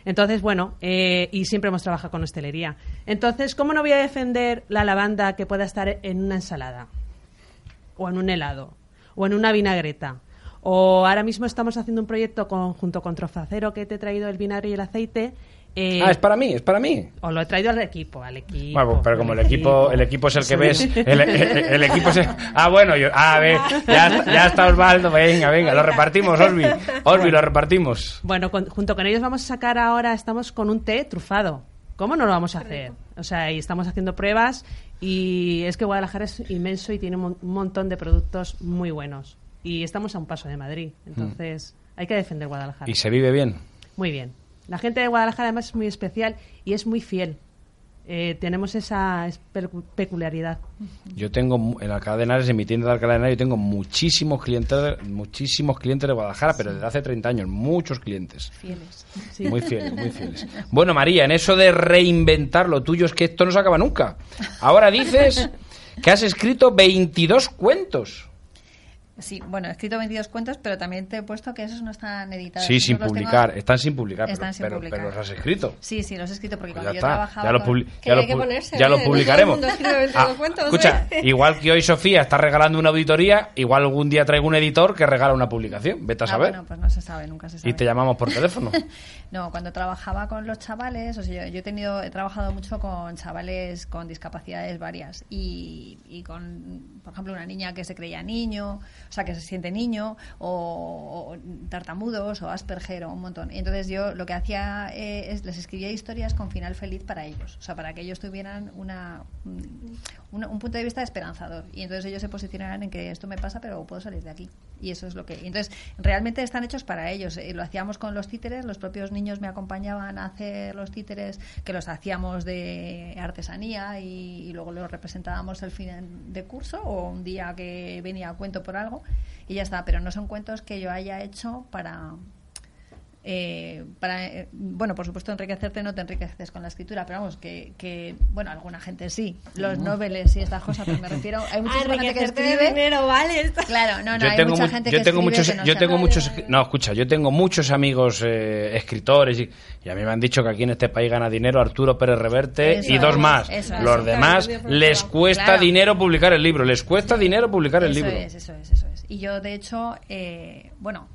Entonces, bueno, eh, y siempre hemos trabajado con hostelería. Entonces, ¿cómo no voy a defender la lavanda que pueda estar en una ensalada? O en un helado, o en una vinagreta. O ahora mismo estamos haciendo un proyecto con, junto con Trofacero que te he traído el vinagre y el aceite. eh, Ah, es para mí, es para mí. os lo he traído al equipo, al equipo. Bueno, pero como el equipo, el equipo es el que Sí. ves, el, el- el equipo es el- ah bueno, yo, ah, a ver, ya, está- ya está Osvaldo, venga, venga, lo repartimos, Osby, Osby, lo repartimos. Bueno, con- junto con ellos vamos a sacar ahora, estamos con un té trufado. ¿Cómo no lo vamos a hacer? O sea, y estamos haciendo pruebas y es que Guadalajara es inmenso y tiene un mon- un montón de productos muy buenos. Y estamos a un paso de Madrid, entonces hay que defender Guadalajara. Y se vive bien. Muy bien. La gente de Guadalajara además es muy especial y es muy fiel. Eh, tenemos esa es- pecu- peculiaridad. Yo tengo mu- en Alcalá de Henares, en mi tienda de Alcalá de Henares, yo tengo muchísimos clientes, muchísimos clientes de Guadalajara, pero desde hace 30 años, muchos clientes. Fieles. Sí. Muy fieles, muy fieles. Bueno, María, en eso de reinventar lo tuyo es que esto no se acaba nunca. Ahora dices que has escrito 22 cuentos. Sí, bueno, he escrito 22 cuentos, pero también te he puesto que esos no están editados. Sí, sin tengo- publicar. Están sin publicar, pero, Están sin pero- publicar. pero los has escrito. Sí, sí, los he escrito porque Pues cuando ya yo está, trabajaba ya lo, con- ya lo ponerse, ya ¿eh? publicaremos. mundo escribe 22 cuentos, escucha, ¿eh? igual que hoy Sofía está regalando una auditoría, igual algún día traigo un editor que regala una publicación. Vete a Ah, saber. bueno, pues no se sabe, nunca se sabe. y te llamamos por teléfono. No, cuando trabajaba con los chavales, o sea, yo, yo he tenido, he trabajado mucho con chavales con discapacidades varias y, y con, por ejemplo, una niña que se creía niño, o sea, que se siente niño, o, tartamudos, o Asperger, o un montón. Y entonces yo lo que hacía eh, es les escribía historias con final feliz para ellos, o sea, para que ellos tuvieran una, un, una- un punto de vista esperanzador. Y entonces ellos se posicionaran en que esto me pasa, pero puedo salir de aquí. Y eso es lo que. entonces, realmente están hechos para ellos. Eh, lo hacíamos con los títeres, los propios niños me acompañaban a hacer los títeres, que los hacíamos de artesanía y, y luego los representábamos el fin de curso o un día que venía a cuento por algo y ya está. Pero no son cuentos que yo haya hecho para. Eh, para eh, bueno por supuesto enriquecerte no te enriqueces con la escritura pero vamos que, que bueno alguna gente sí. Los noveles y estas cosas pues me refiero hay mucha gente que escribe. dinero, vale. claro no no yo hay tengo, mucha mu- gente yo que tengo escribe muchos que no yo tengo muchos no escucha yo tengo muchos amigos eh, escritores y, y a mí me han dicho que aquí en este país gana dinero Arturo Pérez Reverte Eso y dos más. eso los Eso, demás claro, les cuesta Claro. dinero publicar el libro les cuesta dinero publicar el eso libro. es eso es eso es. Y yo de hecho eh, bueno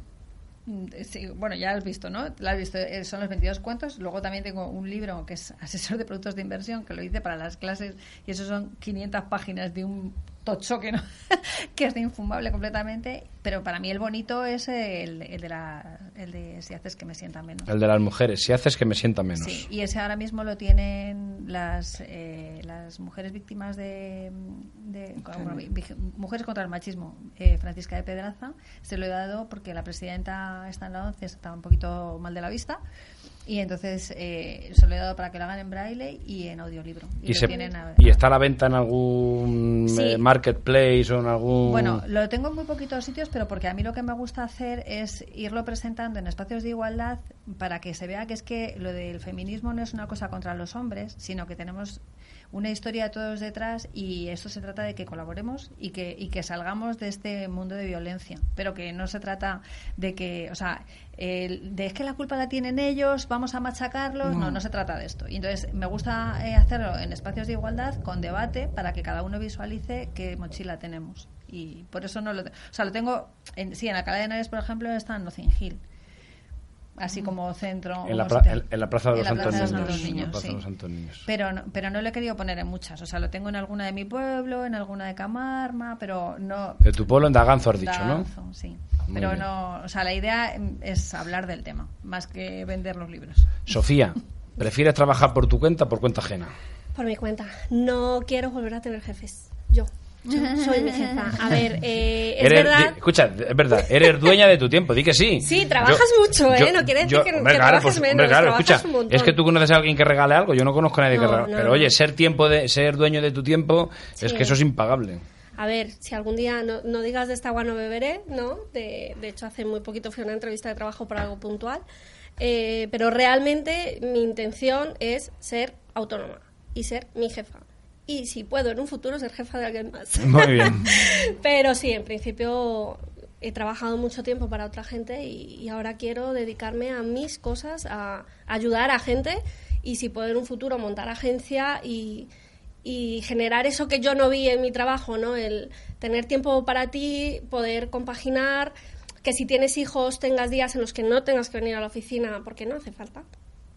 sí, bueno, ya has visto, ¿no? Has visto, eh, son los 22 cuentos. Luego también tengo un libro que es Asesor de Productos de Inversión, que lo hice para las clases, y eso son 500 páginas de un tocho que no que es infumable completamente. Pero para mí el bonito es el, el de, la, el de Si haces que me sienta menos. el de las mujeres si haces que me sienta menos Sí, y ese ahora mismo lo tienen las, eh, las mujeres víctimas de, de- bueno, mujeres contra el machismo. Eh, Francisca de Pedraza se lo he dado porque la presidenta está en la 11, está un poquito mal de la vista. Y entonces eh, se lo he dado para que lo hagan en braille y en audiolibro. Y, y, lo se- tienen a- y está a la venta en algún Sí. eh, marketplace o en algún Bueno, lo tengo en muy poquitos sitios, pero porque a mí lo que me gusta hacer es irlo presentando en espacios de igualdad para que se vea que es que lo del feminismo no es una cosa contra los hombres, sino que tenemos una historia todos detrás y esto se trata de que colaboremos y que, y que salgamos de este mundo de violencia. Pero que no se trata de que, o sea, el- de es que la culpa la tienen ellos, vamos a machacarlos. No, no, se trata de esto. Y entonces me gusta eh, hacerlo en espacios de igualdad, con debate, para que cada uno visualice qué mochila tenemos. Y por eso no lo. O sea, lo tengo. En, sí, en Alcalá de Henares, por ejemplo, está en Notting Hill. Así como centro. en la, en, en plaza de En los la Plaza Niños, en la Niños, de sí. los. Pero no, pero no lo he querido poner en muchas. O sea, lo tengo en alguna de mi pueblo, en alguna de Camarma, pero no. de tu pueblo en Daganzo has dicho ¿no? Daganzo, Sí. Muy Pero bien. no. O sea, la idea es hablar del tema, más que vender los libros. Sofía ¿prefieres trabajar por tu cuenta o por cuenta ajena? Por mi cuenta. No quiero volver a tener jefes. Yo. Yo soy mi jefa. A ver, eh, es Eres- verdad. di- escucha, es verdad, eres dueña de tu tiempo, di que sí. Sí, trabajas mucho, ¿eh? No quiere decir que- que hombre, trabajes pues, menos, claro, escucha, es que tú conoces a alguien que regale algo, yo no conozco a nadie que No, regale, no, pero oye, ser tiempo de ser dueño de tu tiempo es Sí. que eso es impagable. A ver, si algún día no, no digas de esta agua no beberé, ¿no? De, de hecho, hace muy poquito fui a una entrevista de trabajo por algo puntual. Eh, pero realmente mi intención es ser autónoma y ser mi jefa. Y si puedo en un futuro ser jefa de alguien más. Muy bien. Pero sí, en principio he trabajado mucho tiempo para otra gente y, y ahora quiero dedicarme a mis cosas, a ayudar a gente y si puedo en un futuro montar agencia y, y generar eso que yo no vi en mi trabajo, ¿no? El tener tiempo para ti, poder compaginar, que si tienes hijos tengas días en los que no tengas que venir a la oficina porque no hace falta.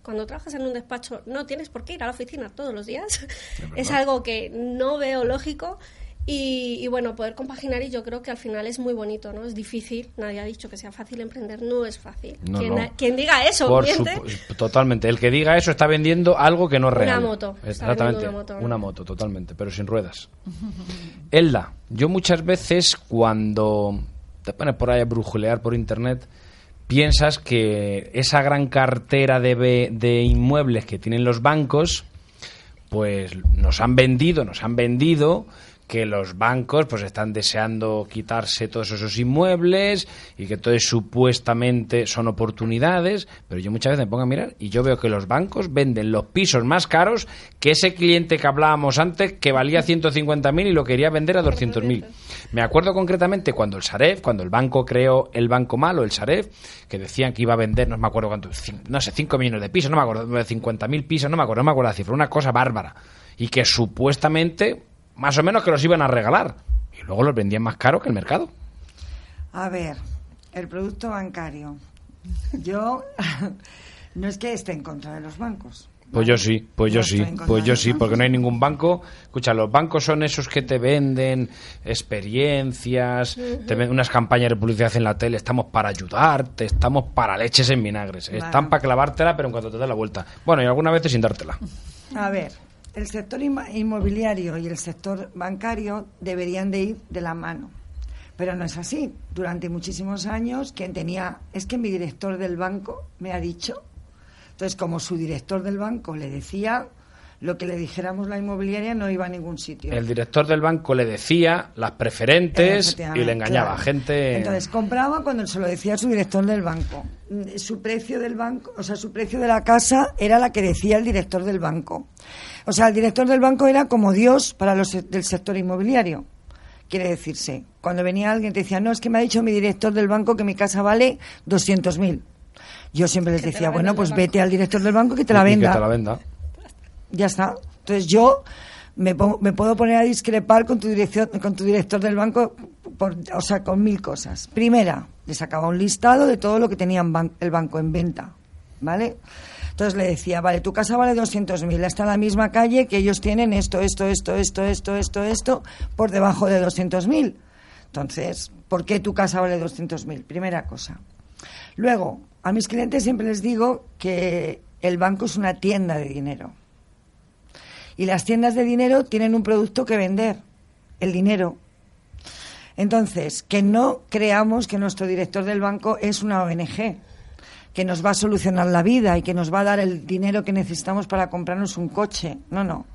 Cuando trabajas en un despacho no tienes por qué ir a la oficina todos los días. Es algo que no veo lógico y, y bueno, poder compaginar y yo creo que al final es muy bonito, ¿no? Es difícil, nadie ha dicho que sea fácil emprender, no es fácil. No, quien, no. quien diga eso, Por supu- totalmente. El que diga eso está vendiendo algo que no es Una real. moto. Está Exactamente. una moto, ¿no? Una moto, totalmente, pero sin ruedas. Elda, yo muchas veces cuando te pones por ahí a brujulear por internet, piensas que esa gran cartera de, de inmuebles que tienen los bancos, pues nos han vendido, nos han vendido que los bancos pues están deseando quitarse todos esos inmuebles y que todo es supuestamente son oportunidades, pero yo muchas veces me pongo a mirar y yo veo que los bancos venden los pisos más caros que ese cliente que hablábamos antes que valía 150.000 y lo quería vender a 200.000. Me acuerdo concretamente cuando el Sareb, cuando el banco creó el banco malo, el Sareb, que decían que iba a vender, no me acuerdo cuánto, no sé, 5 millones de pisos, no me acuerdo, 50.000 pisos, no me acuerdo, no me acuerdo la cifra, una cosa bárbara. Y que supuestamente, más o menos que los iban a regalar. Y luego los vendían más caro que el mercado. A ver, el producto bancario. Yo no es que esté en contra de los bancos. Pues yo sí, pues yo sí, pues yo sí, porque no hay ningún banco. Escucha, los bancos son esos que te venden experiencias, te venden unas campañas de publicidad en la tele, estamos para ayudarte, estamos para leches en vinagres, están para clavártela, pero en cuanto te da la vuelta. Bueno, y algunas veces sin dártela. A ver, el sector inmobiliario y el sector bancario deberían de ir de la mano. Pero no es así. Durante muchísimos años, quien tenía. Es que mi director del banco me ha dicho. Entonces, como su director del banco le decía, lo que le dijéramos la inmobiliaria no iba a ningún sitio. El director del banco le decía las preferentes y le engañaba claro. gente. Entonces compraba cuando se lo decía su director del banco. Su precio del banco, o sea, su precio de la casa era la que decía el director del banco. O sea, el director del banco era como Dios para los del sector inmobiliario. Quiere decirse, cuando venía alguien te decía, no, es que me ha dicho mi director del banco que mi casa vale 200.000. Yo siempre les decía, bueno, pues vete al director del banco que te la y venda. Que te la venda. Ya está. Entonces yo me, pongo- me puedo poner a discrepar con tu dirección, con tu director del banco, por, o sea, con mil cosas. Primera, le sacaba un listado de todo lo que tenía ban- el banco en venta, ¿vale? Entonces le decía, vale, tu casa vale 200.000, está en la misma calle que ellos tienen esto, esto, esto, esto, esto, esto, esto, por debajo de 200.000. Entonces, ¿por qué tu casa vale 200.000? Primera cosa. Luego, a mis clientes siempre les digo que el banco es una tienda de dinero. Y las tiendas de dinero tienen un producto que vender, el dinero. Entonces, que no creamos que nuestro director del banco es una ONG, que nos va a solucionar la vida y que nos va a dar el dinero que necesitamos para comprarnos un coche. No, no.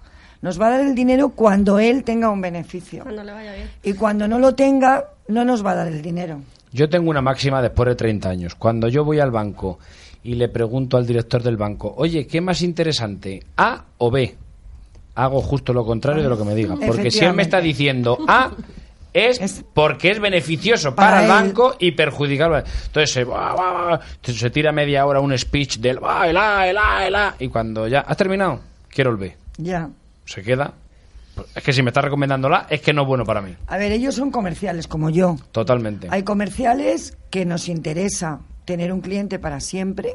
Nos va a dar el dinero cuando él tenga un beneficio. Cuando le vaya bien. Y cuando no lo tenga, no nos va a dar el dinero. Yo tengo una máxima después de 30 años. Cuando yo voy al banco y le pregunto al director del banco, oye, ¿qué más interesante, A o B? Hago justo lo contrario de lo que me diga. Porque si él me está diciendo A, es, Es- porque es beneficioso para, Para el banco y perjudicial. Entonces se, va, va, va, se tira media hora un speech del va, el A, el A, el A. Y cuando ya has terminado, quiero el B. Ya. Se queda. Es que si me está recomendando la, es que no es bueno para mí. A ver, ellos son comerciales como yo. Totalmente. Hay comerciales que nos interesa tener un cliente para siempre,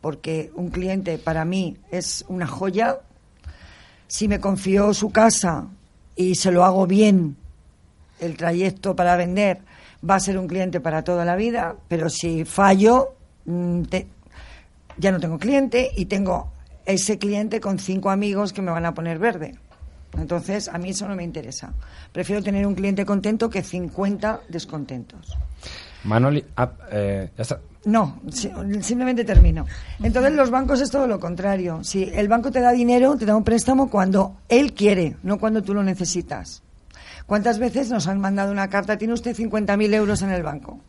porque un cliente para mí es una joya. Si me confió su casa y se lo hago bien, el trayecto para vender va a ser un cliente para toda la vida, pero si fallo, mm, te- ya no tengo cliente y tengo ese cliente con cinco amigos que me van a poner verde. Entonces, a mí eso no me interesa. Prefiero tener un cliente contento que 50 descontentos. Manoli, ah, eh, ya está. No, si- simplemente termino. Entonces, los bancos es todo lo contrario. Si el banco te da dinero, te da un préstamo cuando él quiere, no cuando tú lo necesitas. ¿Cuántas veces nos han mandado una carta? Tiene usted 50.000 euros en el banco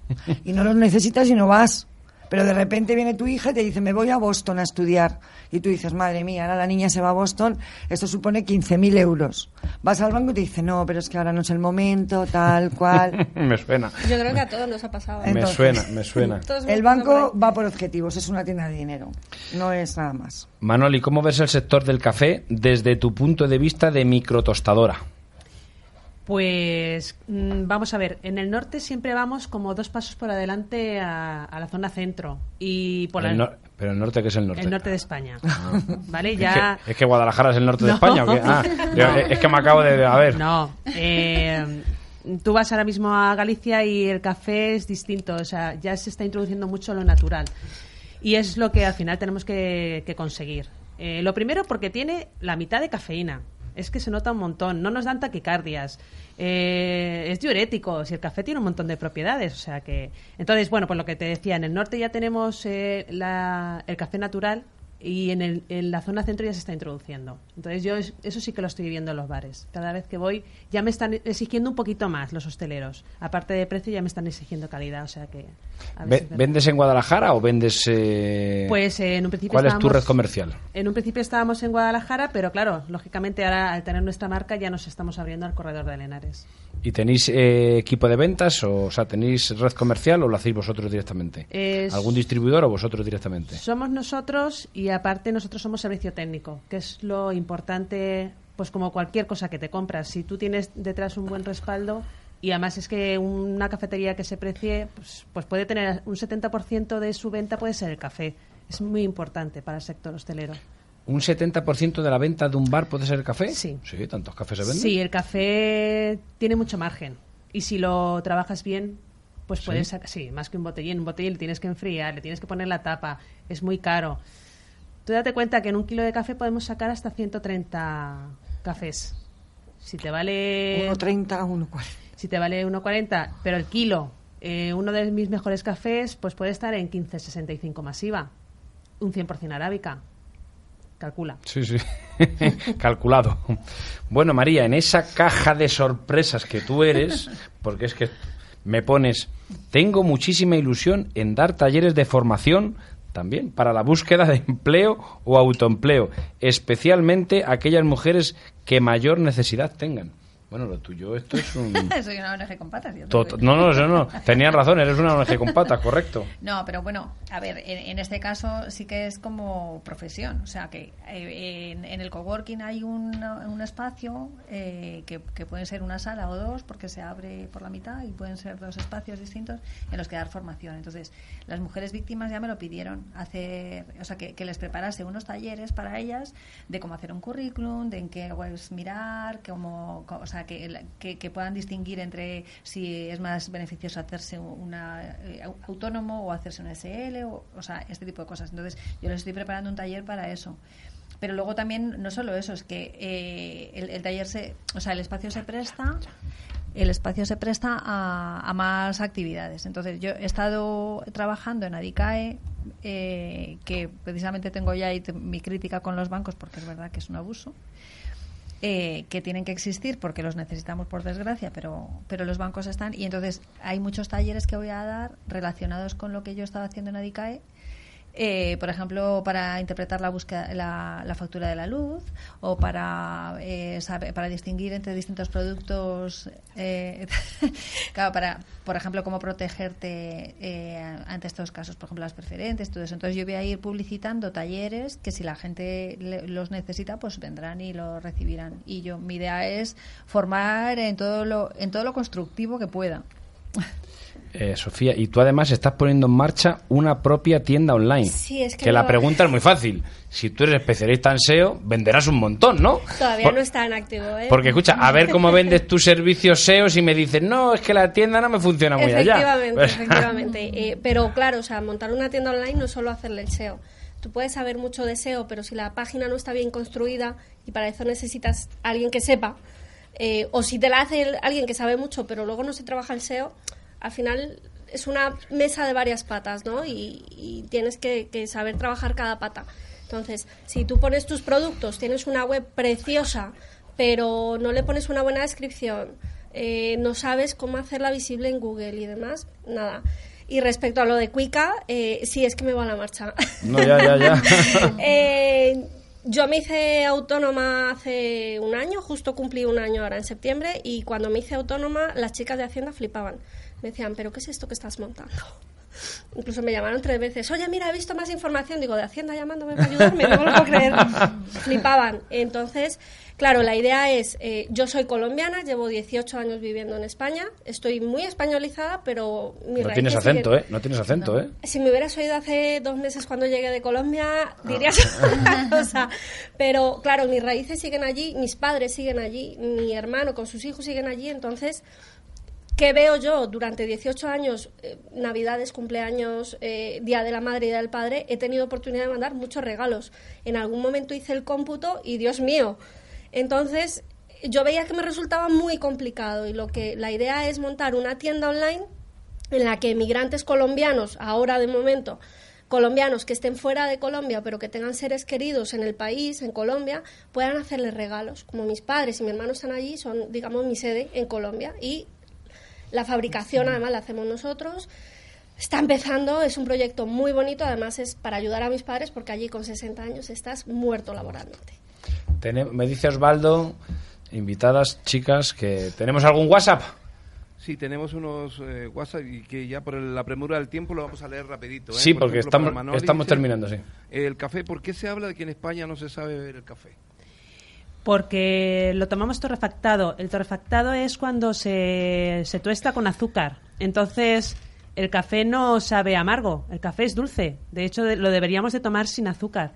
y no los necesitas y no vas. Pero de repente viene tu hija y te dice, me voy a Boston a estudiar. Y tú dices, madre mía, ahora la niña se va a Boston, esto supone 15.000 euros. Vas al banco y te dice, no, pero es que ahora no es el momento, tal cual. me suena. Yo creo que a todos nos ha pasado. Me suena, me suena. El banco va por objetivos, es una tienda de dinero, no es nada más. Manoli, ¿cómo ves el sector del café desde tu punto de vista de microtostadora? Pues mm, vamos a ver, en el norte siempre vamos como dos pasos por adelante a, a la zona centro y por El la- pero el norte, que es el norte? el norte de España. ¿Vale? ¿Es Ya que, es que Guadalajara es el norte de No. España o qué? Ah, yo- es que me acabo de... A ver. No. eh, tú vas ahora mismo a Galicia y el café es distinto. O sea, ya se está introduciendo mucho lo natural. Y es lo que al final tenemos que, que conseguir. Eh, lo primero porque tiene la mitad de cafeína. Es que se nota un montón. No nos dan taquicardias. Eh, es diurético. Si el café tiene un montón de propiedades. O sea que. Entonces, bueno, pues lo que te decía, en el norte ya tenemos eh, la- el café natural y en, el- en la zona centro ya se está introduciendo. Entonces yo es- eso sí que lo estoy viendo en los bares. Cada vez que voy ya me están exigiendo un poquito más los hosteleros. Aparte de precio ya me están exigiendo calidad. O sea que... a. ¿Vendes en Guadalajara o vendes... eh, Pues eh, en un principio ¿Cuál es tu red comercial? En un principio estábamos en Guadalajara, pero claro, lógicamente ahora al tener nuestra marca ya nos estamos abriendo al corredor de Lenares. ¿Y tenéis eh, equipo de ventas? O, o sea, ¿tenéis red comercial o lo hacéis vosotros directamente? Es- ¿Algún distribuidor o vosotros directamente? Somos nosotros y aparte nosotros somos servicio técnico, que es lo importante, pues como cualquier cosa que te compras. Si tú tienes detrás un buen respaldo y además es que una cafetería que se precie, pues, pues puede tener un 70% de su venta puede ser el café. Es muy importante para el sector hostelero. ¿Un 70% de la venta de un bar puede ser el café? Sí. Sí, ¿tantos cafés se venden? Sí, el café tiene mucho margen y si lo trabajas bien, pues ¿Sí? puedes sacar, sí, más que un botellín, un botellín le tienes que enfriar, le tienes que poner la tapa, es muy caro. Tú date cuenta que en un kilo de café podemos sacar hasta 130 cafés. Si te vale 1,30, 1,40. si te vale 1,40, pero el kilo, eh, uno de mis mejores cafés, pues puede estar en 15,65 masiva, un 100% arábica. Calcula. Sí, sí. Calculado. Bueno, María, en esa caja de sorpresas que tú eres, porque es que me pones, tengo muchísima ilusión en dar talleres de formación también para la búsqueda de empleo o autoempleo, especialmente aquellas mujeres que mayor necesidad tengan. Bueno, lo tuyo, esto es un... Soy una ONG con patas. yo te Tot- digo. No, no, no, no. Tenías razón, eres una ONG con patas, correcto. No, pero bueno, a ver, en, en este caso sí que es como profesión. O sea, que eh, en, en el coworking hay un, un espacio eh, que, que pueden ser una sala o dos, porque se abre por la mitad y pueden ser dos espacios distintos en los que dar formación. Entonces, las mujeres víctimas ya me lo pidieron, hacer, o sea, que, que les preparase unos talleres para ellas de cómo hacer un currículum, de en qué webs mirar, cómo, o sea, que, que, que puedan distinguir entre si es más beneficioso hacerse una eh, au- autónomo o hacerse un SL, o, o sea, este tipo de cosas. Entonces, yo les estoy preparando un taller para eso. Pero luego también, no solo eso, es que eh, el, taller se, o sea, el espacio se presta el espacio se presta a, más actividades. Entonces, yo he estado trabajando en Adicae, eh, que precisamente tengo ya ahí mi crítica con los bancos, porque es verdad que es un abuso, eh, que tienen que existir porque los necesitamos por desgracia, pero, pero los bancos están. Y entonces hay muchos talleres que voy a dar relacionados con lo que yo estaba haciendo en Adicae. Eh, por ejemplo, para interpretar la, búsqueda, la, factura de la luz o para, eh, saber- para distinguir entre distintos productos, eh, para, por ejemplo, cómo protegerte eh, ante estos casos, por ejemplo, las preferentes, todo eso. Entonces, yo voy a ir publicitando talleres que si la gente le- los necesita, pues vendrán y lo recibirán. Y yo, mi idea es formar en todo lo, en todo lo constructivo que pueda. Eh, Sofía, y tú además estás poniendo en marcha una propia tienda online. Sí, es que la pregunta es muy fácil. Si tú eres especialista en SEO, venderás un montón, ¿no? Todavía Por- no está en activo, ¿eh? Porque escucha, a ver cómo vendes tus servicios SEO si me dices, no, es que la tienda no me funciona muy allá. Efectivamente, efectivamente. Eh, pero claro, o sea, montar una tienda online no es solo hacerle el SEO. Tú puedes saber mucho de SEO, pero si la página no está bien construida y para eso necesitas a alguien que sepa, eh, o si te la hace el- alguien que sabe mucho, pero luego no se trabaja el SEO, al final es una mesa de varias patas, ¿no? Y, y tienes que, que saber trabajar cada pata. Entonces, si tú pones tus productos, tienes una web preciosa, pero no le pones una buena descripción, eh, no sabes cómo hacerla visible en Google y demás, nada. Y respecto a lo de Cuica, eh, sí, es que me va a la marcha. No, ya, ya, ya. Eh, yo me hice autónoma hace un año, justo cumplí un año ahora en septiembre, y cuando me hice autónoma, las chicas de Hacienda flipaban. Me decían, ¿pero qué es esto que estás montando? Incluso me llamaron tres veces, oye, mira, he visto más información. Digo, de Hacienda llamándome para ayudarme, no me lo puedo creer. Flipaban. Entonces, claro, la idea es, eh, yo soy colombiana, llevo 18 años viviendo en España, estoy muy españolizada, pero mi No tienes acento, ¿eh? No tienes acento, ¿eh? si me hubieras oído hace dos meses cuando llegué de Colombia, dirías otra cosa. Pero claro, mis raíces siguen allí, mis padres siguen allí, mi hermano con sus hijos siguen allí. Entonces, ¿qué veo yo? Durante 18 años, eh, Navidades, cumpleaños, eh, Día de la Madre y Día del Padre, he tenido oportunidad de mandar muchos regalos. En algún momento hice el cómputo y Dios mío. Entonces, yo veía que me resultaba muy complicado y lo que la idea es montar una tienda online en la que migrantes colombianos, ahora de momento, colombianos que estén fuera de Colombia pero que tengan seres queridos en el país, en Colombia, puedan hacerles regalos. Como mis padres y mi hermano están allí, son, digamos, mi sede en Colombia y la fabricación además la hacemos nosotros. Está empezando, es un proyecto muy bonito, además es para ayudar a mis padres porque allí con 60 años estás muerto laboralmente. Me dice Osvaldo, invitadas, chicas, que tenemos algún WhatsApp. Sí, tenemos unos eh, WhatsApp y que ya por el- la premura del tiempo lo vamos a leer rapidito. ¿eh? Sí, Por porque ejemplo, estamos, dice, terminando, sí. El café, ¿por qué se habla de que en España no se sabe beber el café? Porque lo tomamos torrefactado. El torrefactado es cuando se, se tuesta con azúcar. Entonces, el café no sabe amargo, el café es dulce. De hecho, lo deberíamos de tomar sin azúcar.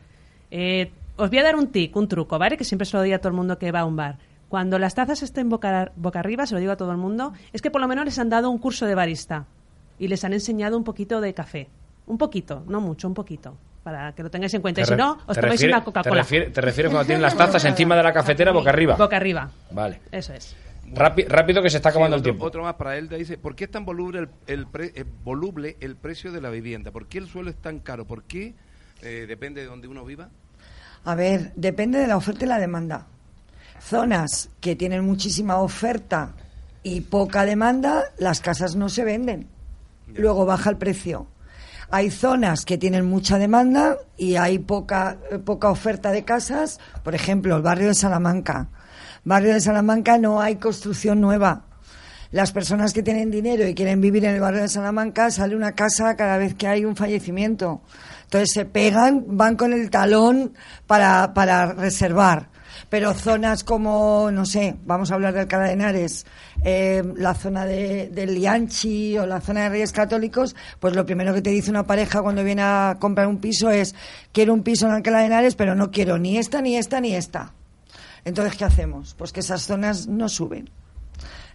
Eh, os voy a dar un tic, un truco, ¿vale? Que siempre se lo doy a todo el mundo que va a un bar. Cuando las tazas estén boca, boca arriba, se lo digo a todo el mundo, es que por lo menos les han dado un curso de barista y les han enseñado un poquito de café. Un poquito, no mucho, un poquito, para que lo tengáis en cuenta. Y si no, os te tomáis refiere- una Coca-Cola. Te, refiere- te refieres cuando tienen las tazas encima de la cafetera boca arriba. Boca arriba, Vale. eso es. Rapi- rápido que se está acabando Sí, el tiempo. Otro más para él dice, ¿por qué es tan voluble el, el pre- eh, voluble el precio de la vivienda? ¿Por qué el suelo es tan caro? ¿Por qué? Eh, depende de donde uno viva. A ver, depende de la oferta y la demanda. Zonas que tienen muchísima oferta y poca demanda, las casas no se venden. Luego baja el precio. Hay zonas que tienen mucha demanda y hay poca, poca oferta de casas. Por ejemplo, el barrio de Salamanca. Barrio de Salamanca no hay construcción nueva. Las personas que tienen dinero y quieren vivir en el barrio de Salamanca sale una casa cada vez que hay un fallecimiento. Entonces se pegan, van con el talón para, para reservar. Pero zonas como, no sé, vamos a hablar de Alcalá de Henares, eh, la zona de, de Lianchi o la zona de Reyes Católicos, pues lo primero que te dice una pareja cuando viene a comprar un piso es, quiero un piso en Alcalá de Henares, pero no quiero ni esta, ni esta, ni esta. Entonces, ¿qué hacemos? Pues que esas zonas no suben.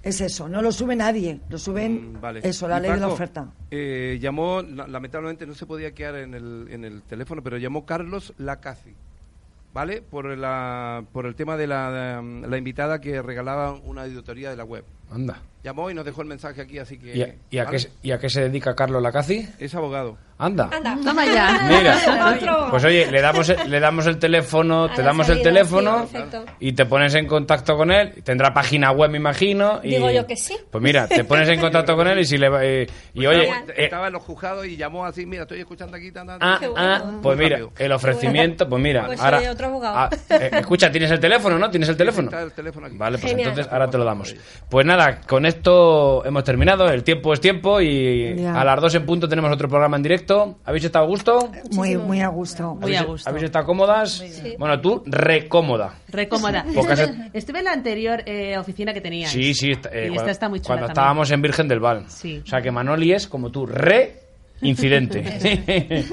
Es eso, no lo sube nadie, lo suben Mm, vale. eso, la Y ley de la oferta. eh, llamó, la- lamentablemente no se podía quedar en el, en el teléfono, pero llamó Carlos Lacazi, ¿vale? Por, la, por el tema de la, de la invitada que regalaba una auditoría de la web. Anda. Llamó y nos dejó el mensaje aquí, así que... ¿Y a, y a ¿vale? qué, se- y a qué se dedica Carlos Lacazi? Es abogado. Anda. Anda. Toma ya. Mira. Pues oye, le damos el, le damos el teléfono, A te damos el teléfono sí, y te pones en contacto con él. Tendrá página web, me imagino. Y, Digo yo que sí. Pues mira, te pones en contacto con él y si le va- eh, y Pues oye, estaba, eh, estaba en los juzgados y llamó así, mira, estoy escuchando aquí... tan, tan, ah, ah, pues mira, el ofrecimiento, pues mira, Pues ahora otro abogado. ah, eh, escucha, tienes el teléfono, ¿no? Tienes el teléfono. Está el teléfono aquí. Vale, pues Genial. entonces ahora te lo damos. Pues nada, con esto hemos terminado. El tiempo es tiempo y Ya. a las dos en punto tenemos otro programa en directo. ¿Habéis estado a gusto? Muy, muy a gusto. Muy a ¿Habéis- gusto. ¿Habéis estado cómodas? Sí. Bueno, tú, recómoda. Re cómoda. Pocas- Estuve, estuve en la anterior eh, oficina que tenía. Sí, sí. está- eh, y cuando, esta está muy chula Cuando también. estábamos en Virgen del Val. Sí. O sea que Manoli es como tú, re incidente.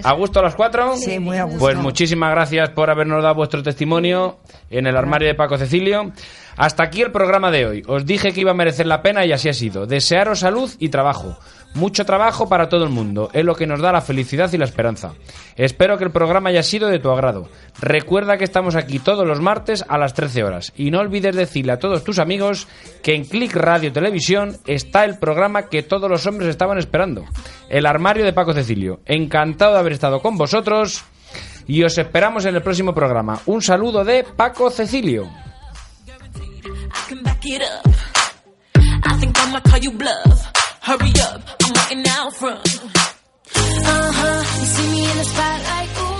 ¿A gusto a las cuatro? Sí, muy a gusto. Pues muchísimas gracias por habernos dado vuestro testimonio en el armario de Paco Cecilio. Hasta aquí el programa de hoy. Os dije que iba a merecer la pena y así ha sido. Desearos salud y trabajo. Mucho trabajo para todo el mundo. Es lo que nos da la felicidad y la esperanza. Espero que el programa haya sido de tu agrado. Recuerda que estamos aquí todos los martes a las 13 horas. Y no olvides decirle a todos tus amigos que en Click Radio Televisión está el programa que todos los hombres estaban esperando. El armario de Paco Cecilio. Encantado de haber estado con vosotros. Y os esperamos en el próximo programa. Un saludo de Paco Cecilio. I can back it up. I think I'ma call you bluff. Hurry up, I'm waiting out front. Uh huh, you see me in the spotlight.